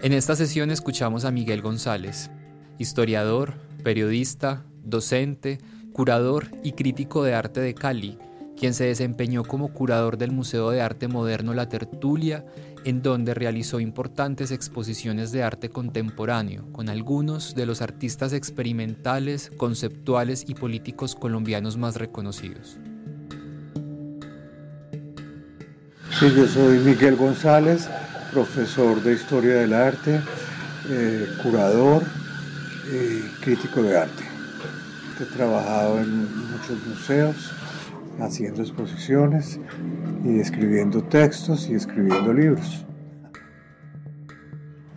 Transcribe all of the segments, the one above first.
En esta sesión escuchamos a Miguel González, historiador, periodista, docente, curador y crítico de arte de Cali, quien se desempeñó como curador del Museo de Arte Moderno La Tertulia, en donde realizó importantes exposiciones de arte contemporáneo con algunos de los artistas experimentales, conceptuales y políticos colombianos más reconocidos. Sí, yo soy Miguel González, profesor de Historia del Arte, eh, curador y crítico de arte. He trabajado en muchos museos, haciendo exposiciones y escribiendo textos y escribiendo libros.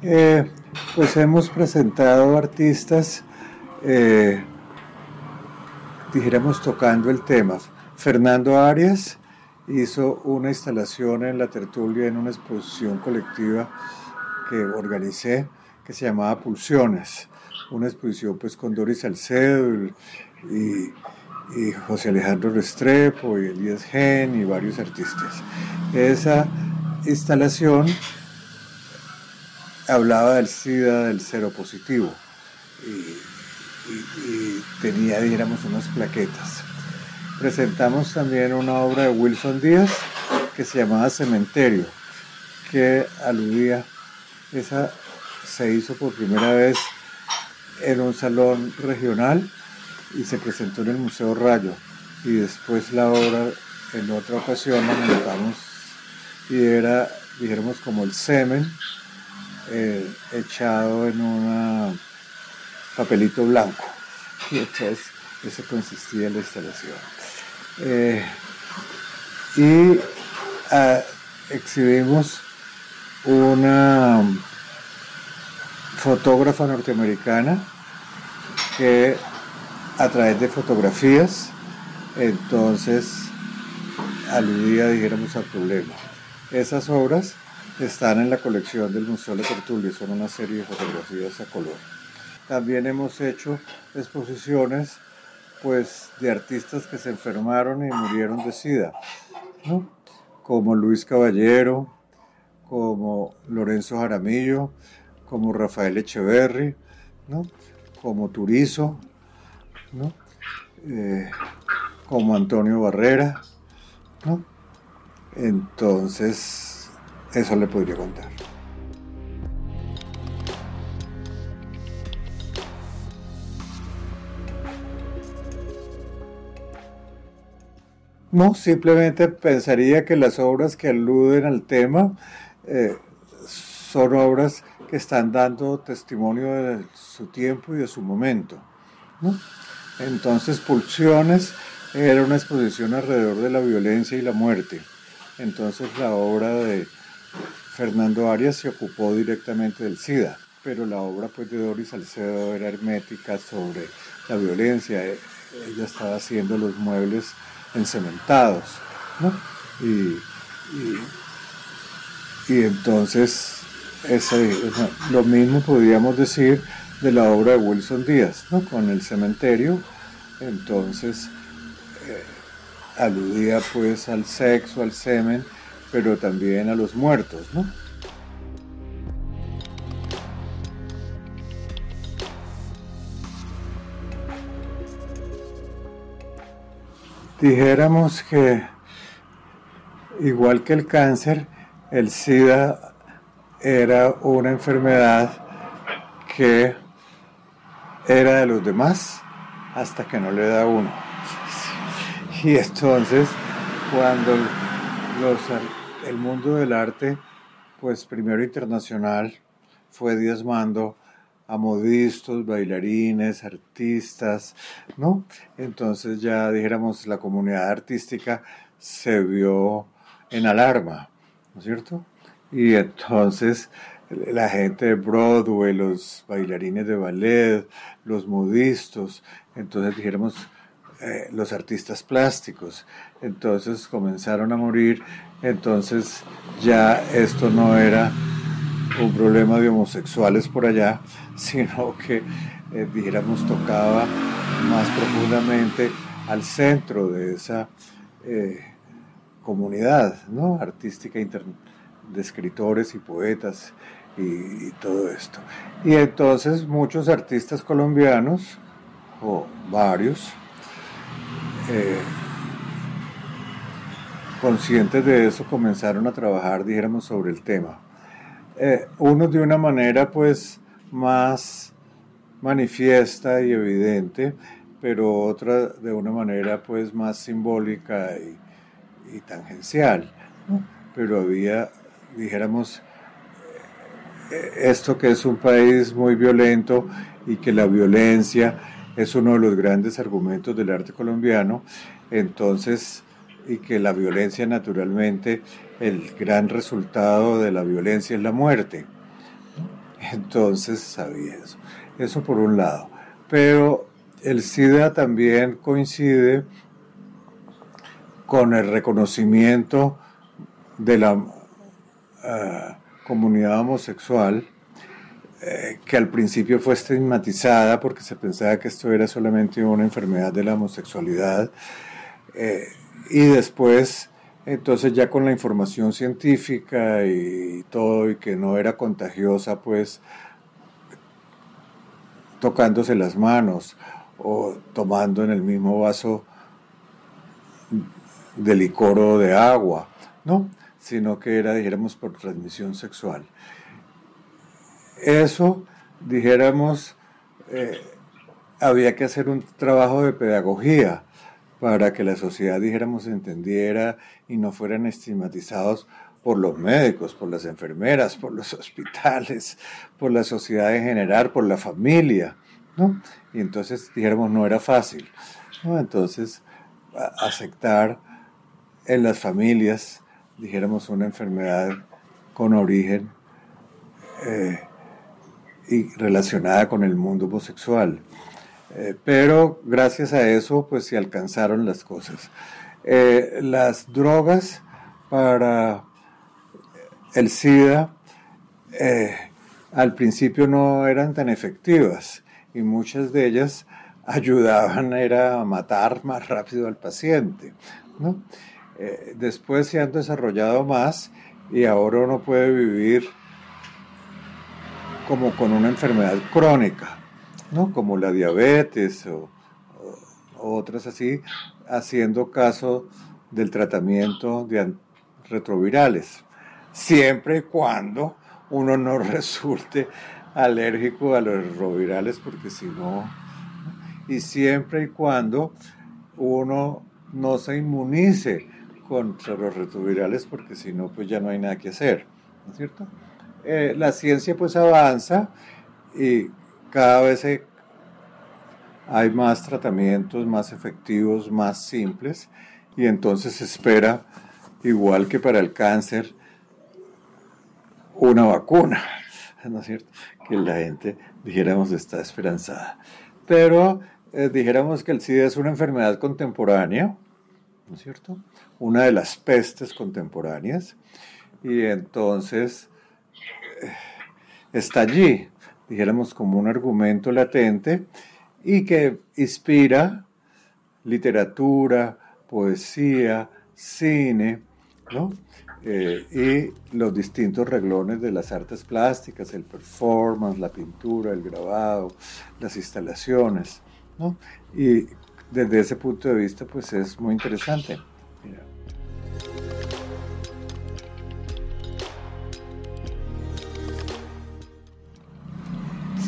Eh, pues hemos presentado artistas, eh, dijéramos tocando el tema. Fernando Arias, hizo una instalación en la tertulia en una exposición colectiva que organicé que se llamaba Pulsiones, una exposición pues con Doris Salcedo y, José Alejandro Restrepo y Elías Gen y varios artistas. Esa instalación hablaba del SIDA, del cero positivo y, y tenía, dijéramos, unas plaquetas presentamos también una obra de Wilson Díaz que se llamaba Cementerio, que aludía, esa se hizo por primera vez en un salón regional y se presentó en el Museo Rayo. Y después la obra, en otra ocasión, la montamos y era, dijéramos, como el semen eh, echado en un papelito blanco. Y entonces eso consistía en la instalación. Eh, y ah, exhibimos una fotógrafa norteamericana que a través de fotografías entonces aludía, dijéramos, al problema. Esas obras están en la colección del Museo de Tertulia, son una serie de fotografías a color. También hemos hecho exposiciones pues de artistas que se enfermaron y murieron de SIDA, como Luis Caballero, como Lorenzo Jaramillo, como Rafael Echeverry, como Turizo, eh, como Antonio Barrera. Entonces, eso le podría contar. No, simplemente pensaría que las obras que aluden al tema eh, son obras que están dando testimonio de su tiempo y de su momento. Entonces, Pulsiones era una exposición alrededor de la violencia y la muerte. Entonces, la obra de Fernando Arias se ocupó directamente del SIDA, pero la obra pues, de Doris Salcedo era hermética sobre la violencia. Ella estaba haciendo los muebles encementados. ¿no? Y, y, entonces lo mismo podríamos decir de la obra de Wilson Díaz, ¿no? con el cementerio, entonces eh, aludía pues al sexo, al semen, pero también a los muertos, ¿no? Dijéramos que igual que el cáncer, el SIDA era una enfermedad que era de los demás hasta que no le da uno. Y entonces, cuando el mundo del arte, pues primero internacional, fue diezmando a modistas, bailarines, artistas, ¿no? Entonces ya dijéramos la comunidad artística se vio en alarma, ¿no es cierto? Y entonces la gente de Broadway, los bailarines de ballet, los modistas, entonces dijéramos eh, los artistas plásticos, entonces comenzaron a morir, entonces ya esto no era un problema de homosexuales por allá, sino que eh, dijéramos tocaba más profundamente al centro de esa eh, comunidad ¿no? artística de escritores y poetas y, todo esto. Y entonces muchos artistas colombianos, o varios, eh, conscientes de eso, comenzaron a trabajar, dijéramos, sobre el tema. Eh, unos de una manera pues más manifiesta y evidente, pero otra de una manera pues más simbólica y, tangencial. Pero había, dijéramos, esto que es un país muy violento y que la violencia es uno de los grandes argumentos del arte colombiano, entonces, y que la violencia naturalmente, el gran resultado de la violencia es la muerte. Entonces sabía eso. Eso por un lado. Pero el SIDA también coincide con el reconocimiento de la ah, comunidad homosexual eh, que al principio fue estigmatizada porque se pensaba que esto era solamente una enfermedad de la homosexualidad eh, y después entonces ya con la información científica y todo y que no era contagiosa pues tocándose las manos o tomando en el mismo vaso de licor o de agua, ¿no? Sino que era, dijéramos, por transmisión sexual. Eso, dijéramos, eh, había que hacer un trabajo de pedagogía para que la sociedad, dijéramos, entendiera y no fueran estigmatizados por los médicos, por las enfermeras, por los hospitales, por la sociedad en general, por la familia, ¿no? Y entonces, dijéramos, no era fácil, ¿no? Entonces, aceptar en las familias, dijéramos, una enfermedad con origen eh, y relacionada con el mundo homosexual. Eh, pero gracias a eso, pues se alcanzaron las cosas. Eh, las drogas para el SIDA al principio no eran tan efectivas y muchas de ellas ayudaban era a matar más rápido al paciente. ¿no? después se han desarrollado más y ahora uno puede vivir como con una enfermedad crónica, ¿no? como la diabetes o, otras así, haciendo caso del tratamiento de retrovirales, siempre y cuando uno no resulte alérgico a los retrovirales, porque si no, y siempre y cuando uno no se inmunice contra los retrovirales, porque si no, pues ya no hay nada que hacer, ¿no es cierto? Eh, la ciencia pues avanza y cada vez hay más tratamientos más efectivos, más simples y entonces se espera, igual que para el cáncer, una vacuna, ¿no es cierto? Que la gente, dijéramos, está esperanzada. Pero eh, dijéramos que el SIDA es una enfermedad contemporánea, ¿no es cierto? Una de las pestes contemporáneas. Y entonces está allí, dijéramos como un argumento latente y que inspira literatura, poesía, cine, ¿no? Eh, y los distintos reglones de las artes plásticas, el performance, la pintura, el grabado, las instalaciones, ¿no? Y desde ese punto de vista, pues es muy interesante.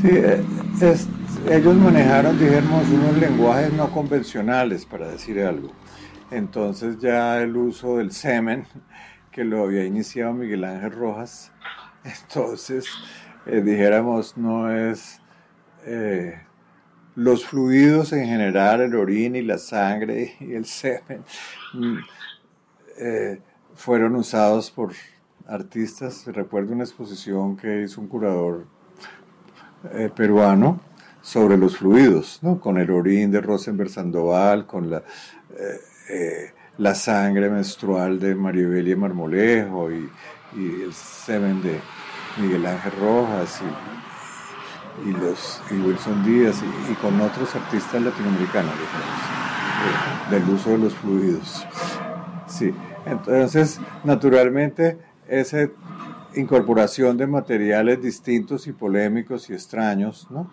Sí, eh, ellos manejaron, dijéramos, unos lenguajes no convencionales, para decir algo. Entonces ya el uso del semen, que lo había iniciado Miguel Ángel Rojas, entonces, eh, dijéramos, no es eh, los fluidos en general, el orina y la sangre y el semen, mm, fueron usados por artistas. Recuerdo una exposición que hizo un curador eh, peruano sobre los fluidos, ¿no? con el orín de Rosenberg Sandoval, con la, eh, eh, la sangre menstrual de Maribel Marmolejo y, el semen de Miguel Ángel Rojas y, y los, y Wilson Díaz y, con otros artistas latinoamericanos del uso de los fluidos. Sí, entonces naturalmente esa incorporación de materiales distintos y polémicos y extraños, ¿no?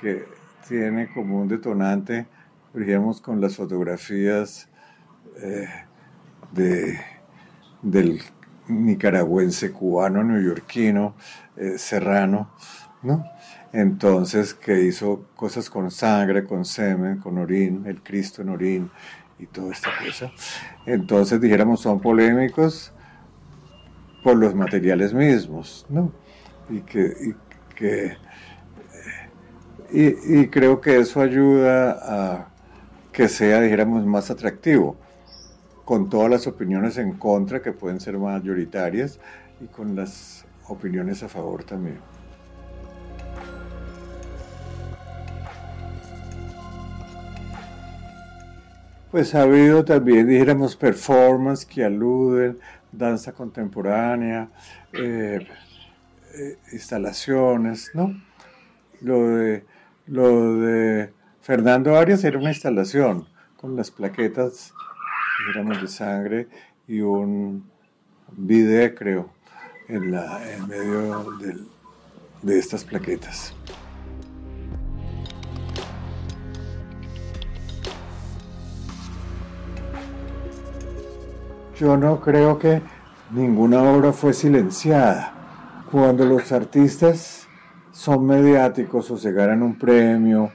que tiene como un detonante, digamos, con las fotografías eh, de, del nicaragüense cubano neoyorquino eh, Serrano, ¿no? Entonces, que hizo cosas con sangre, con semen, con orín, el Cristo en orín y toda esta cosa. Entonces, dijéramos, son polémicos por los materiales mismos, ¿no? Y que, y que y, creo que eso ayuda a que sea, dijéramos, más atractivo, con todas las opiniones en contra que pueden ser mayoritarias y con las opiniones a favor también. Pues ha habido también, dijéramos, performance que aluden, danza contemporánea, eh, eh, instalaciones, ¿no? Lo de lo de Fernando Arias era una instalación con las plaquetas, digamos, de sangre y un video, creo, en, la, en medio de estas plaquetas. Yo no creo que ninguna obra fue silenciada. Cuando los artistas son mediáticos o se ganan un premio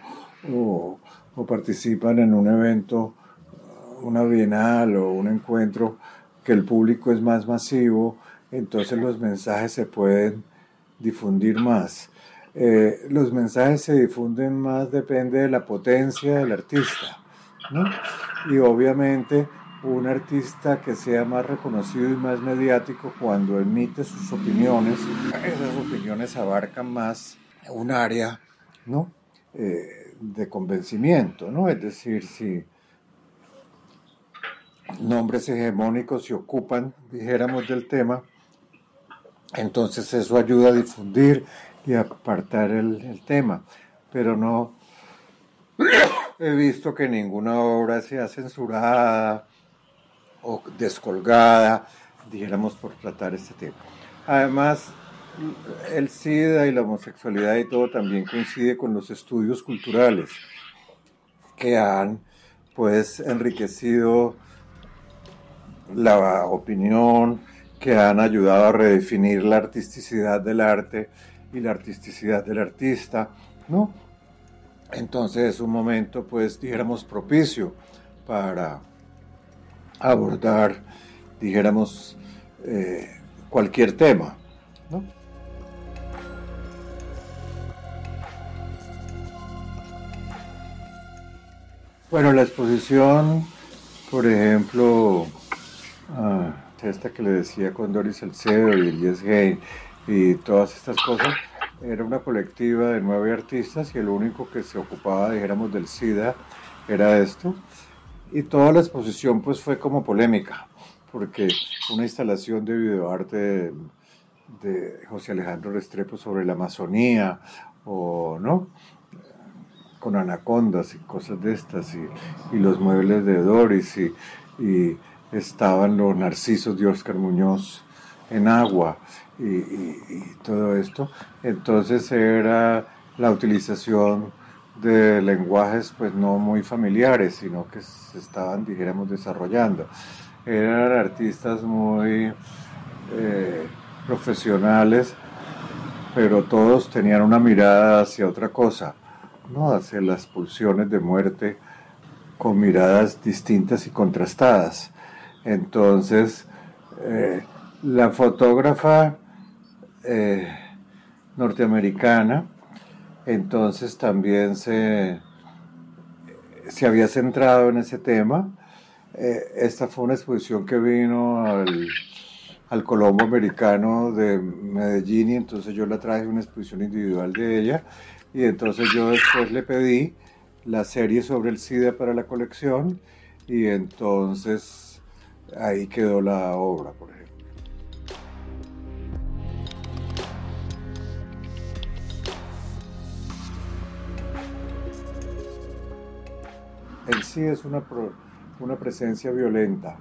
o, participan en un evento, una bienal o un encuentro que el público es más masivo, entonces los mensajes se pueden difundir más. Eh, los mensajes se difunden más depende de la potencia del artista, ¿no? Y obviamente un artista que sea más reconocido y más mediático cuando emite sus opiniones, esas opiniones abarcan más un área ¿no? Eh, de convencimiento, ¿no? es decir, si nombres hegemónicos se ocupan, dijéramos, del tema, entonces eso ayuda a difundir y apartar el tema, pero no he visto que ninguna obra sea censurada o descolgada, dijéramos, por tratar este tema. Además, el SIDA y la homosexualidad y todo también coincide con los estudios culturales que han pues enriquecido la opinión, que han ayudado a redefinir la artisticidad del arte y la artisticidad del artista, ¿no? Entonces es un momento, pues, dijéramos, propicio para abordar, dijéramos, eh, cualquier tema, ¿no? Bueno, la exposición, por ejemplo, ah, esta que le decía con Doris Salcedo y Elias Gay y todas estas cosas, era una colectiva de nueve artistas y el único que se ocupaba, dijéramos, del SIDA era esto. Y toda la exposición pues fue como polémica, porque una instalación de videoarte de, José Alejandro Restrepo sobre la Amazonía, o no, con anacondas y cosas de estas, y, los muebles de Doris, y, estaban los narcisos de Oscar Muñoz en agua, y, todo esto. Entonces era la utilización de lenguajes pues no muy familiares, sino que se estaban, dijéramos, desarrollando. Eran artistas muy eh, profesionales, pero todos tenían una mirada hacia otra cosa ¿no? hacia las pulsiones de muerte con miradas distintas y contrastadas. Entonces, eh, la fotógrafa eh, norteamericana, entonces también se, se había centrado en ese tema. Eh, esta fue una exposición que vino al, al Colombo americano de Medellín y entonces yo la traje una exposición individual de ella y entonces yo después le pedí la serie sobre el SIDA para la colección y entonces ahí quedó la obra. El SIDA es una, una presencia violenta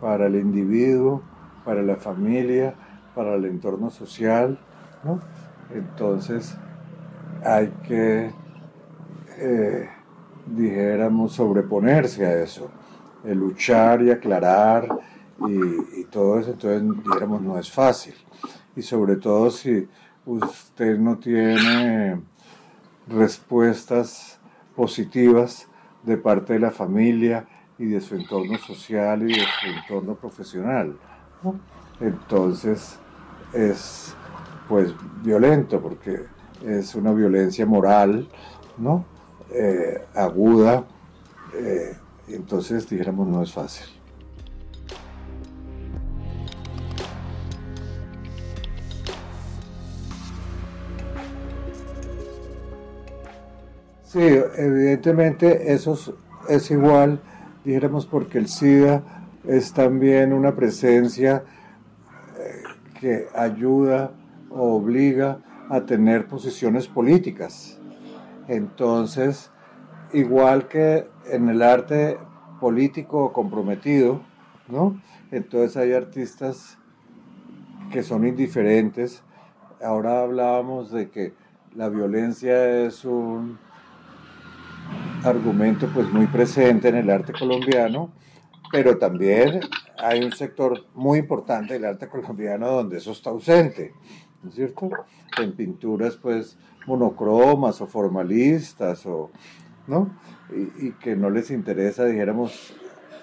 para el individuo, para la familia, para el entorno social, ¿no? Entonces hay que, eh, dijéramos, sobreponerse a eso, luchar y aclarar y, y, todo eso, entonces dijéramos, no es fácil. Y sobre todo si usted no tiene respuestas positivas de parte de la familia y de su entorno social y de su entorno profesional. Entonces es pues violento porque es una violencia moral, ¿no? Eh, aguda, eh, entonces dijéramos no es fácil. Sí, evidentemente eso es igual, dijéramos, porque el SIDA es también una presencia eh, que ayuda o obliga a tener posiciones políticas. Entonces, igual que en el arte político comprometido, ¿no? Entonces hay artistas que son indiferentes. Ahora hablábamos de que la violencia es un argumento pues muy presente en el arte colombiano, pero también hay un sector muy importante del arte colombiano donde eso está ausente, ¿no es cierto? En pinturas pues monocromas o formalistas o, ¿no? Y, que no les interesa, dijéramos,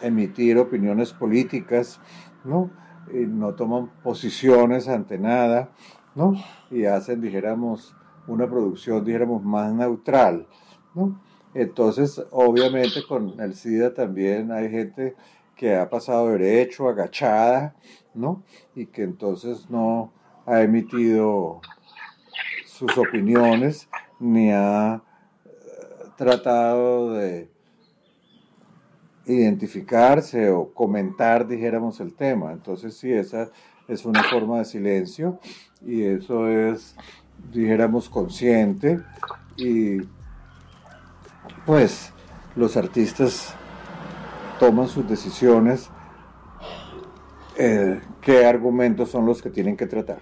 emitir opiniones políticas, ¿no? Y no toman posiciones ante nada, ¿no? Y hacen, dijéramos, una producción, dijéramos, más neutral, ¿no? Entonces, obviamente con el SIDA también hay gente que ha pasado derecho, agachada, ¿no? Y que entonces no ha emitido sus opiniones ni ha eh, tratado de identificarse o comentar, dijéramos, el tema. Entonces, sí, esa es una forma de silencio y eso es, dijéramos, consciente y pues los artistas toman sus decisiones, eh, qué argumentos son los que tienen que tratar.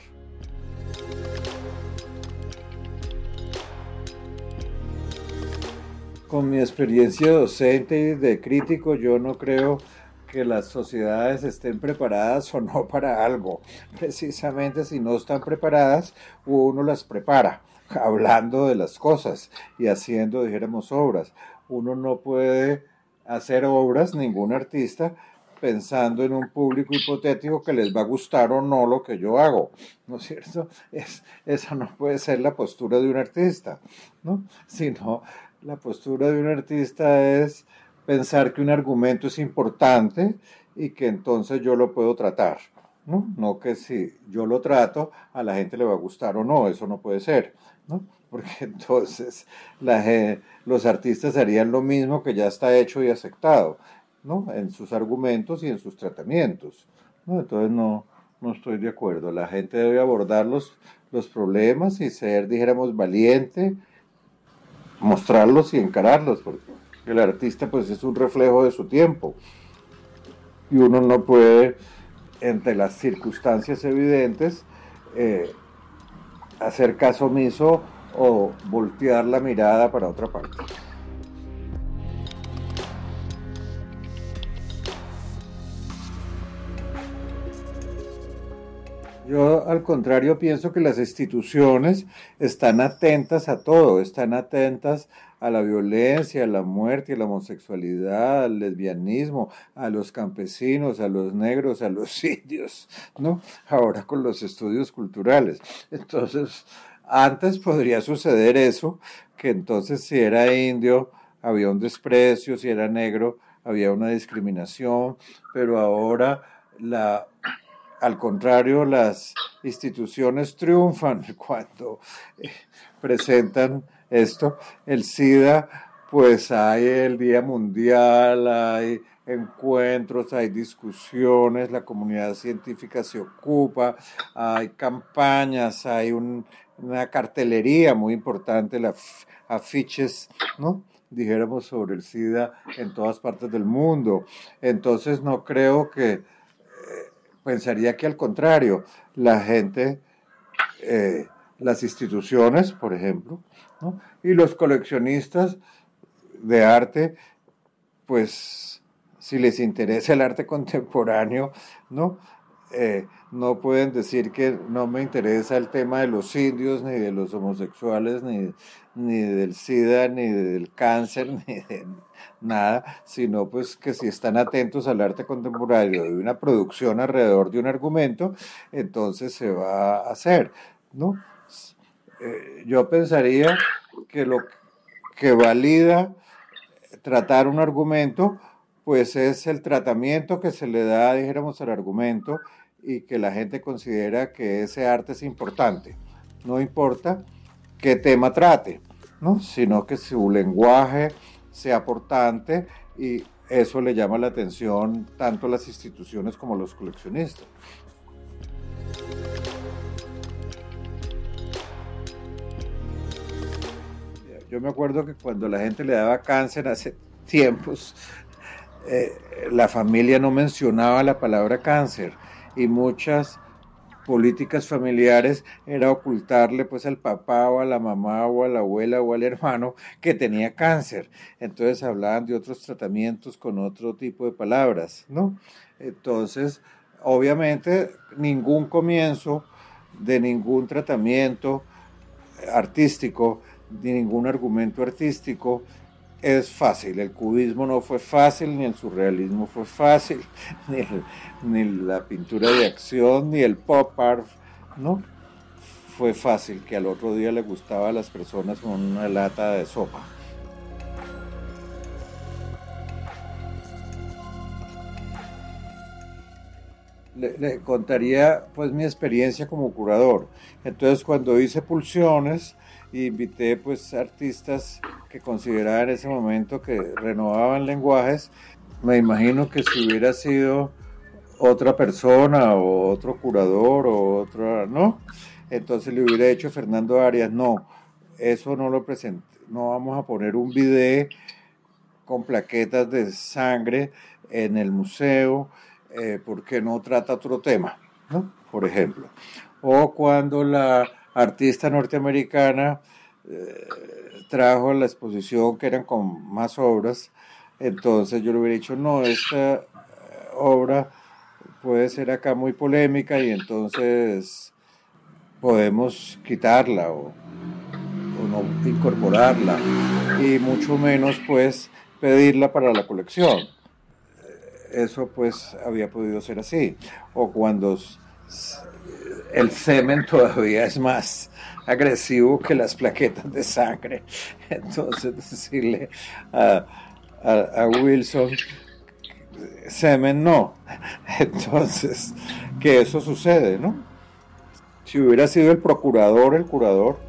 Con mi experiencia docente y de crítico, yo no creo que las sociedades estén preparadas o no para algo. Precisamente si no están preparadas, uno las prepara hablando de las cosas y haciendo, dijéramos, obras. Uno no puede hacer obras, ningún artista, pensando en un público hipotético que les va a gustar o no lo que yo hago, ¿no es cierto? Es, esa no puede ser la postura de un artista, ¿no? Sino la postura de un artista es pensar que un argumento es importante y que entonces yo lo puedo tratar, ¿no? No que si yo lo trato, a la gente le va a gustar o no, eso no puede ser. Porque entonces los artistas harían lo mismo que ya está hecho y aceptado, ¿no? En sus argumentos y en sus tratamientos, Entonces no, no estoy de acuerdo. La gente debe abordar los, los problemas y ser, dijéramos, valiente, mostrarlos y encararlos, porque el artista pues es un reflejo de su tiempo. Y uno no puede, entre las circunstancias evidentes, eh, hacer caso omiso o voltear la mirada para otra parte. Yo al contrario pienso que las instituciones están atentas a todo, están atentas a la violencia, a la muerte, a la homosexualidad, al lesbianismo, a los campesinos, a los negros, a los indios, ¿no? Ahora con los estudios culturales. Entonces, antes podría suceder eso, que entonces si era indio había un desprecio, si era negro había una discriminación, pero ahora la al contrario, las instituciones triunfan cuando eh, presentan esto. El SIDA, pues hay el Día Mundial, hay encuentros, hay discusiones, la comunidad científica se ocupa, hay campañas, hay una cartelería muy importante, las afiches, ¿no? dijéramos sobre el SIDA en todas partes del mundo. Entonces no creo que pensaría que al contrario, la gente, eh, las instituciones, por ejemplo, y los coleccionistas de arte, pues si les interesa el arte contemporáneo, ¿no? Eh, no pueden decir que no me interesa el tema de los indios, ni de los homosexuales, ni, ni del SIDA, ni del cáncer, ni de nada, sino pues que si están atentos al arte contemporáneo de una producción alrededor de un argumento, entonces se va a hacer, ¿no? Eh, yo pensaría que lo que valida tratar un argumento, pues es el tratamiento que se le da, dijéramos, al argumento y que la gente considera que ese arte es importante. No importa qué tema trate, ¿no? sino que su lenguaje sea aportante y eso le llama la atención tanto a las instituciones como a los coleccionistas. Yo me acuerdo que cuando la gente le daba cáncer hace tiempos, eh, la familia no mencionaba la palabra cáncer y muchas políticas familiares era ocultarle pues al papá o a la mamá o a la abuela o al hermano que tenía cáncer. Entonces hablaban de otros tratamientos con otro tipo de palabras, ¿no? Entonces, obviamente, ningún comienzo de ningún tratamiento artístico, de ningún argumento artístico es fácil. El cubismo no fue fácil, ni el surrealismo fue fácil, ni, la pintura de acción, ni el pop art, ¿no? Fue fácil que al otro día le gustaba a las personas con una lata de sopa. Le, contaría pues mi experiencia como curador. Entonces cuando hice pulsiones, invité pues artistas que consideraba en ese momento que renovaban lenguajes. Me imagino que si hubiera sido otra persona o otro curador o otra, ¿no? Entonces le hubiera hecho Fernando Arias, no, eso no lo presenté, no vamos a poner un video con plaquetas de sangre en el museo eh, porque no trata otro tema, ¿no? Por ejemplo. O cuando la artista norteamericana eh, trajo la exposición que eran con más obras, entonces yo le hubiera dicho, no, esta eh, obra puede ser acá muy polémica y entonces podemos quitarla o, o no incorporarla y mucho menos pues pedirla para la colección. Eso pues había podido ser así. O cuando el semen todavía es más agresivo que las plaquetas de sangre. Entonces decirle a, Wilson, semen no. Entonces, que eso sucede, ¿no? Si hubiera sido el procurador, el curador,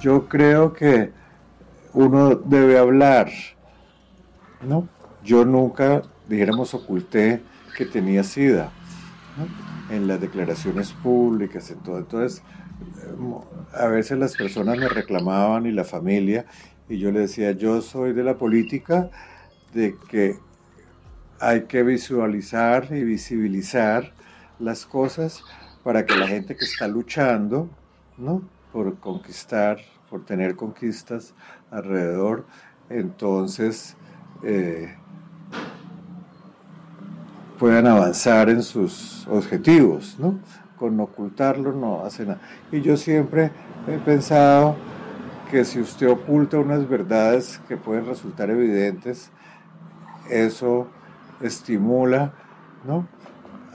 yo creo que uno debe hablar, ¿no? Yo nunca, dijéramos, oculté que tenía SIDA en las declaraciones públicas, en todo. Entonces, a veces las personas me reclamaban y la familia, y yo le decía, yo soy de la política de que hay que visualizar y visibilizar las cosas para que la gente que está luchando, ¿no? Por conquistar, por tener conquistas alrededor, entonces eh, puedan avanzar en sus objetivos, ¿no? Con ocultarlo no hace nada. Y yo siempre he pensado que si usted oculta unas verdades que pueden resultar evidentes, eso estimula, ¿no?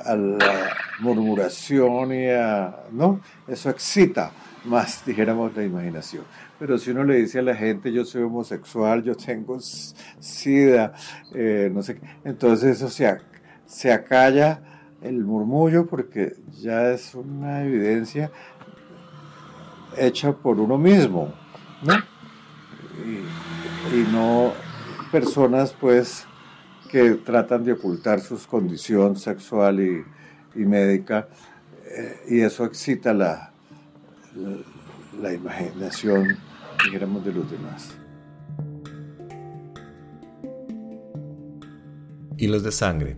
A la murmuración y a, ¿no? Eso excita más, dijéramos, la imaginación. Pero si uno le dice a la gente, yo soy homosexual, yo tengo sida, eh, no sé qué, entonces eso se, se acalla el murmullo porque ya es una evidencia hecha por uno mismo, ¿no? Y, no personas, pues, que tratan de ocultar su condición sexual y, médica, eh, y eso excita la, la, imaginación, dijéramos, de los demás. Hilos de Sangre,